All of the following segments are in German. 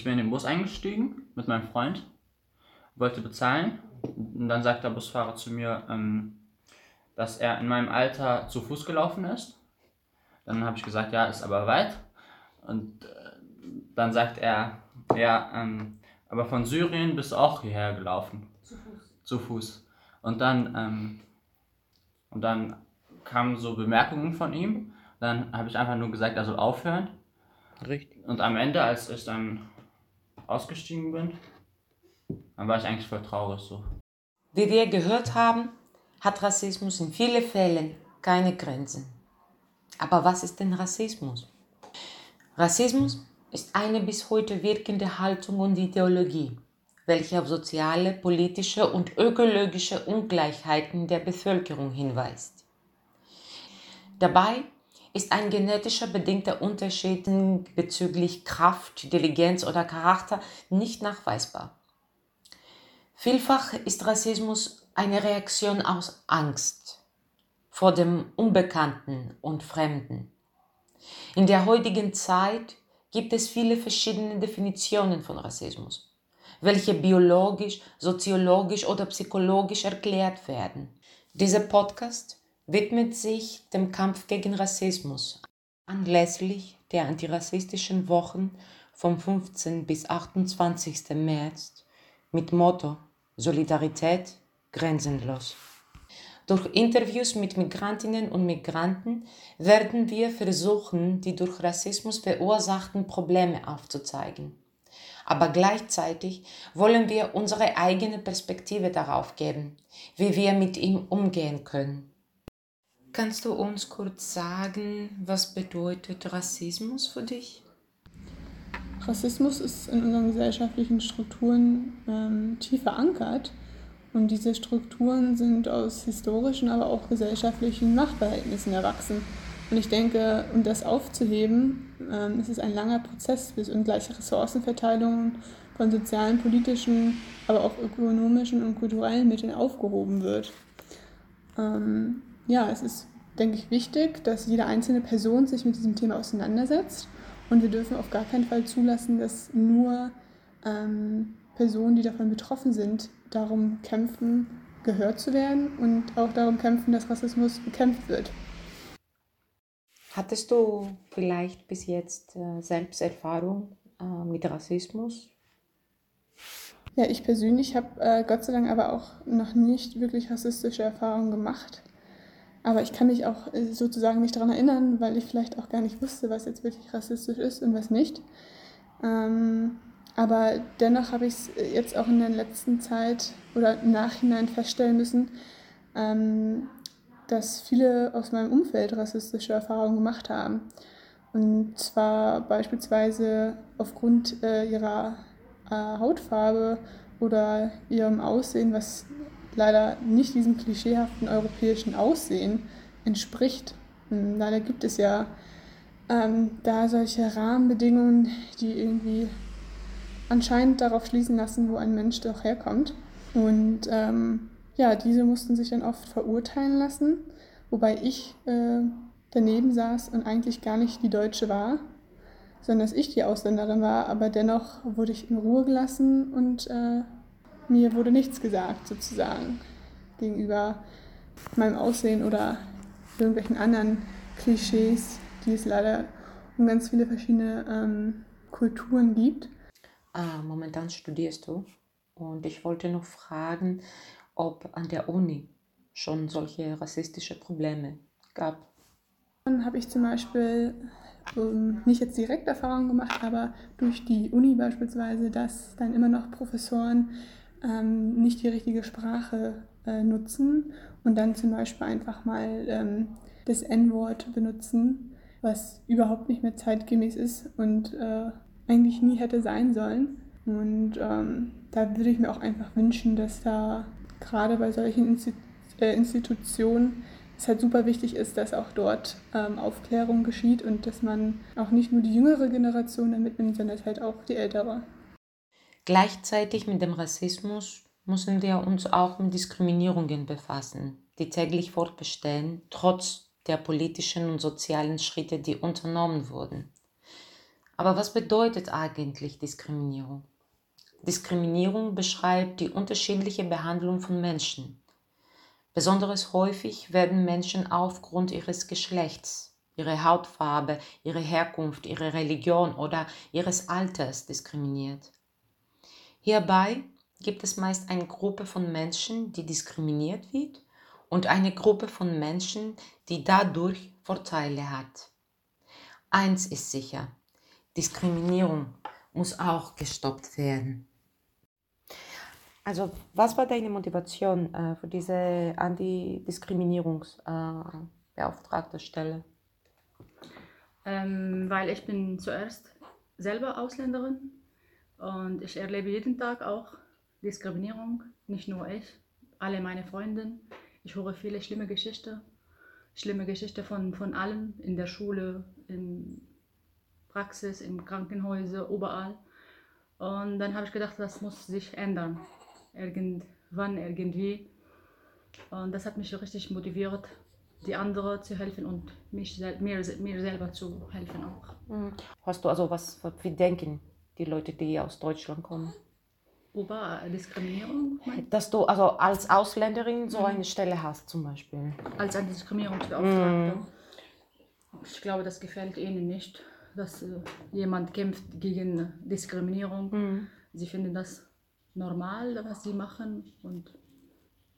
Ich bin in den Bus eingestiegen mit meinem Freund, wollte bezahlen und dann sagt der Busfahrer zu mir, ähm, dass er in meinem Alter zu Fuß gelaufen ist. Dann habe ich gesagt, ja, ist aber weit. Und äh, dann sagt er, ja, ähm, aber von Syrien bist du auch hierher gelaufen. Zu Fuß. Zu Fuß. Und dann, ähm, und dann kamen so Bemerkungen von ihm. Dann habe ich einfach nur gesagt, er soll aufhören. Richtig. Und am Ende, als ich dann ausgestiegen bin, dann war ich eigentlich voll traurig so. Wie wir gehört haben, hat Rassismus in vielen Fällen keine Grenzen. Aber was ist denn Rassismus? Rassismus ist eine bis heute wirkende Haltung und Ideologie, welche auf soziale, politische und ökologische Ungleichheiten der Bevölkerung hinweist. Dabei ist ein genetischer bedingter Unterschied bezüglich Kraft, Intelligenz oder Charakter nicht nachweisbar. Vielfach ist Rassismus eine Reaktion aus Angst vor dem Unbekannten und Fremden. In der heutigen Zeit gibt es viele verschiedene Definitionen von Rassismus, welche biologisch, soziologisch oder psychologisch erklärt werden. Dieser Podcast widmet sich dem Kampf gegen Rassismus anlässlich der antirassistischen Wochen vom 15. bis 28. März mit Motto Solidarität grenzenlos. Durch Interviews mit Migrantinnen und Migranten werden wir versuchen, die durch Rassismus verursachten Probleme aufzuzeigen. Aber gleichzeitig wollen wir unsere eigene Perspektive darauf geben, wie wir mit ihm umgehen können. Kannst du uns kurz sagen, was bedeutet Rassismus für dich? Rassismus ist in unseren gesellschaftlichen Strukturen ähm, tief verankert und diese Strukturen sind aus historischen, aber auch gesellschaftlichen Machtverhältnissen erwachsen. Und ich denke, um das aufzuheben, ähm, ist es ein langer Prozess, bis ungleiche Ressourcenverteilung von sozialen, politischen, aber auch ökonomischen und kulturellen Mitteln aufgehoben wird. Ähm, ja, es ist, denke ich, wichtig, dass jede einzelne Person sich mit diesem Thema auseinandersetzt. Und wir dürfen auf gar keinen Fall zulassen, dass nur ähm, Personen, die davon betroffen sind, darum kämpfen, gehört zu werden und auch darum kämpfen, dass Rassismus bekämpft wird. Hattest du vielleicht bis jetzt äh, Selbsterfahrung äh, mit Rassismus? Ja, ich persönlich habe äh, Gott sei Dank aber auch noch nicht wirklich rassistische Erfahrungen gemacht. Aber ich kann mich auch äh, sozusagen nicht daran erinnern, weil ich vielleicht auch gar nicht wusste, was jetzt wirklich rassistisch ist und was nicht. Ähm, aber dennoch habe ich es jetzt auch in der letzten Zeit oder im Nachhinein feststellen müssen, ähm, dass viele aus meinem Umfeld rassistische Erfahrungen gemacht haben. Und zwar beispielsweise aufgrund äh, ihrer äh, Hautfarbe oder ihrem Aussehen, was leider nicht diesem klischeehaften europäischen Aussehen entspricht. Und leider gibt es ja ähm, da solche Rahmenbedingungen, die irgendwie anscheinend darauf schließen lassen, wo ein Mensch doch herkommt. Und ähm, ja, diese mussten sich dann oft verurteilen lassen, wobei ich äh, daneben saß und eigentlich gar nicht die Deutsche war, sondern dass ich die Ausländerin war, aber dennoch wurde ich in Ruhe gelassen und äh, mir wurde nichts gesagt sozusagen gegenüber meinem Aussehen oder irgendwelchen anderen Klischees, die es leider um ganz viele verschiedene ähm, Kulturen gibt. Ah, momentan studierst du und ich wollte noch fragen, ob an der Uni schon solche rassistische Probleme gab. Dann habe ich zum Beispiel ähm, nicht jetzt direkt Erfahrungen gemacht, aber durch die Uni beispielsweise, dass dann immer noch Professoren ähm, nicht die richtige Sprache äh, nutzen und dann zum Beispiel einfach mal ähm, das N-Wort benutzen, was überhaupt nicht mehr zeitgemäß ist und äh, eigentlich nie hätte sein sollen. Und ähm, da würde ich mir auch einfach wünschen, dass da gerade bei solchen Insti äh, Institutionen es halt super wichtig ist, dass auch dort ähm, Aufklärung geschieht und dass man auch nicht nur die jüngere Generation damit nimmt, sondern halt auch die ältere. Gleichzeitig mit dem Rassismus müssen wir uns auch mit Diskriminierungen befassen, die täglich fortbestehen, trotz der politischen und sozialen Schritte, die unternommen wurden. Aber was bedeutet eigentlich Diskriminierung? Diskriminierung beschreibt die unterschiedliche Behandlung von Menschen. Besonders häufig werden Menschen aufgrund ihres Geschlechts, ihrer Hautfarbe, ihrer Herkunft, ihrer Religion oder ihres Alters diskriminiert. Hierbei gibt es meist eine Gruppe von Menschen, die diskriminiert wird und eine Gruppe von Menschen, die dadurch Vorteile hat. Eins ist sicher, Diskriminierung muss auch gestoppt werden. Also, was war deine Motivation äh, für diese Antidiskriminierungsbeauftragte äh, Stelle? Ähm, weil ich bin zuerst selber Ausländerin und ich erlebe jeden Tag auch Diskriminierung, nicht nur ich, alle meine Freunde. Ich höre viele schlimme Geschichten, schlimme Geschichten von, von allen in der Schule, in Praxis, in Krankenhäusern, überall. Und dann habe ich gedacht, das muss sich ändern irgendwann, irgendwie. Und das hat mich richtig motiviert, die anderen zu helfen und mich, mir, mir selber zu helfen auch. Mhm. Hast du also was, wie denken die Leute, die aus Deutschland kommen? Über Diskriminierung? Dass du also als Ausländerin so mhm. eine Stelle hast zum Beispiel. Als Antidiskriminierungsbeauftragte. Mhm. Ich glaube, das gefällt ihnen nicht, dass äh, jemand kämpft gegen Diskriminierung. Mhm. Sie finden das normal, was sie machen und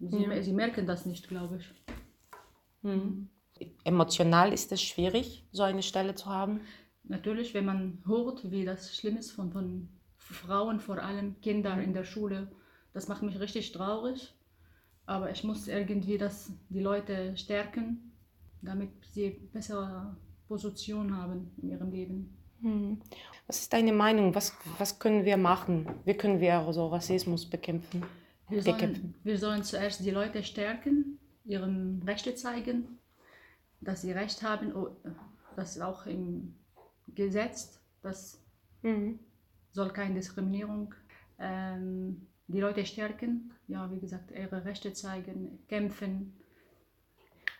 sie, sie merken das nicht, glaube ich. Mhm. Emotional ist es schwierig, so eine Stelle zu haben? Natürlich, wenn man hört, wie das schlimm ist von, von Frauen, vor allem Kinder in der Schule, das macht mich richtig traurig. Aber ich muss irgendwie das, die Leute stärken, damit sie bessere Position haben in ihrem Leben. Hm. Was ist deine Meinung? Was, was können wir machen? Wie können wir so Rassismus bekämpfen? Wir sollen, wir sollen zuerst die Leute stärken, ihren Rechte zeigen, dass sie Recht haben, das ist auch im Gesetz, das mhm. soll keine Diskriminierung. Ähm, die Leute stärken, ja, wie gesagt, ihre Rechte zeigen, kämpfen.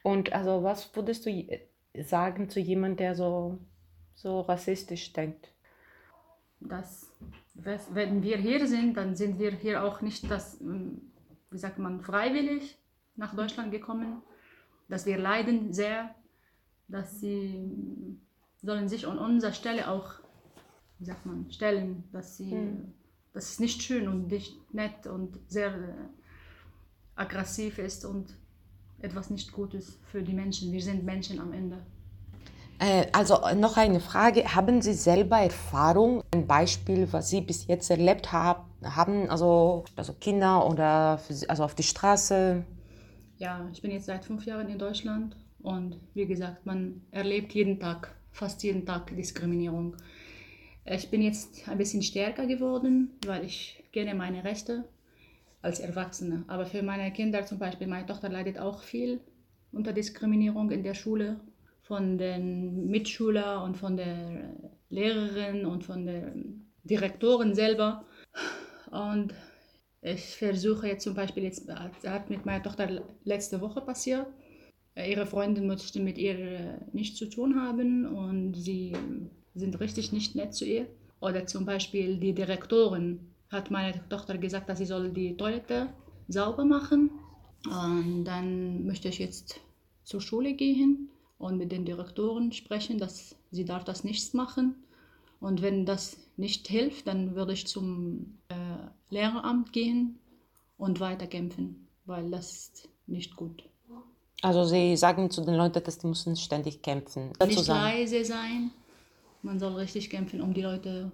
Und also was würdest du sagen zu jemandem, der so so rassistisch denkt. Das, wenn wir hier sind, dann sind wir hier auch nicht das, ähm, wie sagt man, freiwillig nach Deutschland gekommen, dass wir leiden sehr, dass sie sollen sich an unserer Stelle auch, wie sagt man, stellen, dass sie, mhm. das ist nicht schön und nicht nett und sehr äh, aggressiv ist und etwas nicht Gutes für die Menschen. Wir sind Menschen am Ende. Äh, also noch eine Frage. Haben Sie selber Erfahrung, ein Beispiel, was Sie bis jetzt erlebt haben, also, also Kinder oder für, also auf die Straße? Ja, ich bin jetzt seit fünf Jahren in Deutschland und wie gesagt, man erlebt jeden Tag, fast jeden Tag Diskriminierung. Ich bin jetzt ein bisschen stärker geworden, weil ich kenne meine Rechte als Erwachsene. Aber für meine Kinder zum Beispiel, meine Tochter leidet auch viel unter Diskriminierung in der Schule von den Mitschülern und von der Lehrerin und von der Direktorin selber. Und ich versuche jetzt zum Beispiel, jetzt hat mit meiner Tochter letzte Woche passiert. Ihre Freundin möchte mit ihr nichts zu tun haben und sie sind richtig nicht nett zu ihr. Oder zum Beispiel die Direktorin hat meine Tochter gesagt, dass sie soll die Toilette sauber machen. Und dann möchte ich jetzt zur Schule gehen und mit den Direktoren sprechen, dass sie darf das nicht machen. Und wenn das nicht hilft, dann würde ich zum äh, Lehreramt gehen und weiterkämpfen, weil das ist nicht gut. Also Sie sagen zu den Leuten, dass die müssen ständig kämpfen. Nicht sagen. leise sein. Man soll richtig kämpfen, um die Leute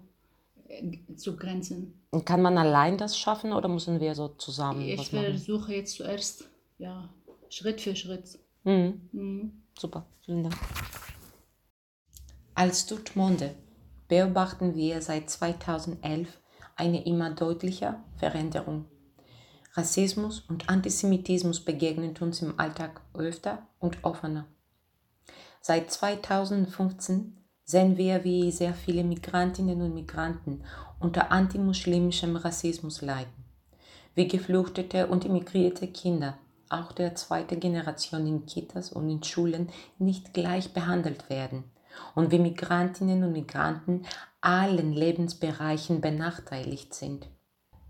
äh, zu grenzen. Und kann man allein das schaffen oder müssen wir so zusammen? Ich versuche jetzt zuerst, ja, Schritt für Schritt. Mhm. Mhm. Super, vielen Dank. Als Dortmunder beobachten wir seit 2011 eine immer deutlicher Veränderung. Rassismus und Antisemitismus begegnen uns im Alltag öfter und offener. Seit 2015 sehen wir, wie sehr viele Migrantinnen und Migranten unter antimuslimischem Rassismus leiden, wie geflüchtete und immigrierte Kinder auch der zweiten Generation in Kitas und in Schulen nicht gleich behandelt werden und wie Migrantinnen und Migranten allen Lebensbereichen benachteiligt sind.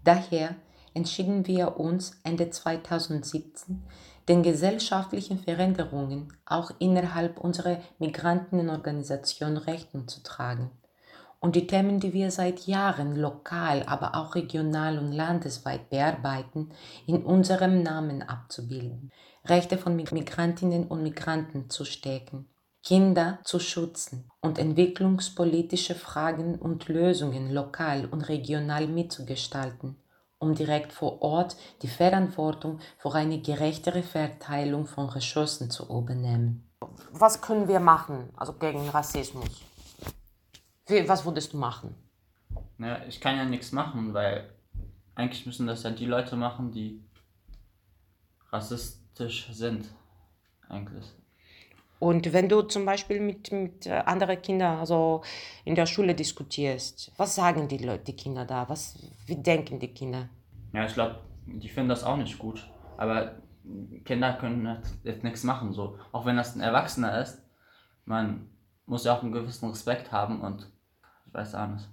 Daher entschieden wir uns Ende 2017, den gesellschaftlichen Veränderungen auch innerhalb unserer Migrantenorganisation Rechnung zu tragen und die Themen, die wir seit Jahren lokal, aber auch regional und landesweit bearbeiten, in unserem Namen abzubilden. Rechte von Migrantinnen und Migranten zu stärken, Kinder zu schützen und entwicklungspolitische Fragen und Lösungen lokal und regional mitzugestalten, um direkt vor Ort die Verantwortung für eine gerechtere Verteilung von Ressourcen zu übernehmen. Was können wir machen, also gegen Rassismus? Wie, was würdest du machen? Naja, ich kann ja nichts machen, weil eigentlich müssen das ja die Leute machen, die rassistisch sind. Eigentlich. Und wenn du zum Beispiel mit, mit äh, anderen Kindern, also in der Schule diskutierst, was sagen die Leute, die Kinder da? Was, wie denken die Kinder? Ja, ich glaube, die finden das auch nicht gut. Aber Kinder können jetzt nichts machen, so. Auch wenn das ein Erwachsener ist, man muss ja auch einen gewissen Respekt haben und ich weiß auch nicht.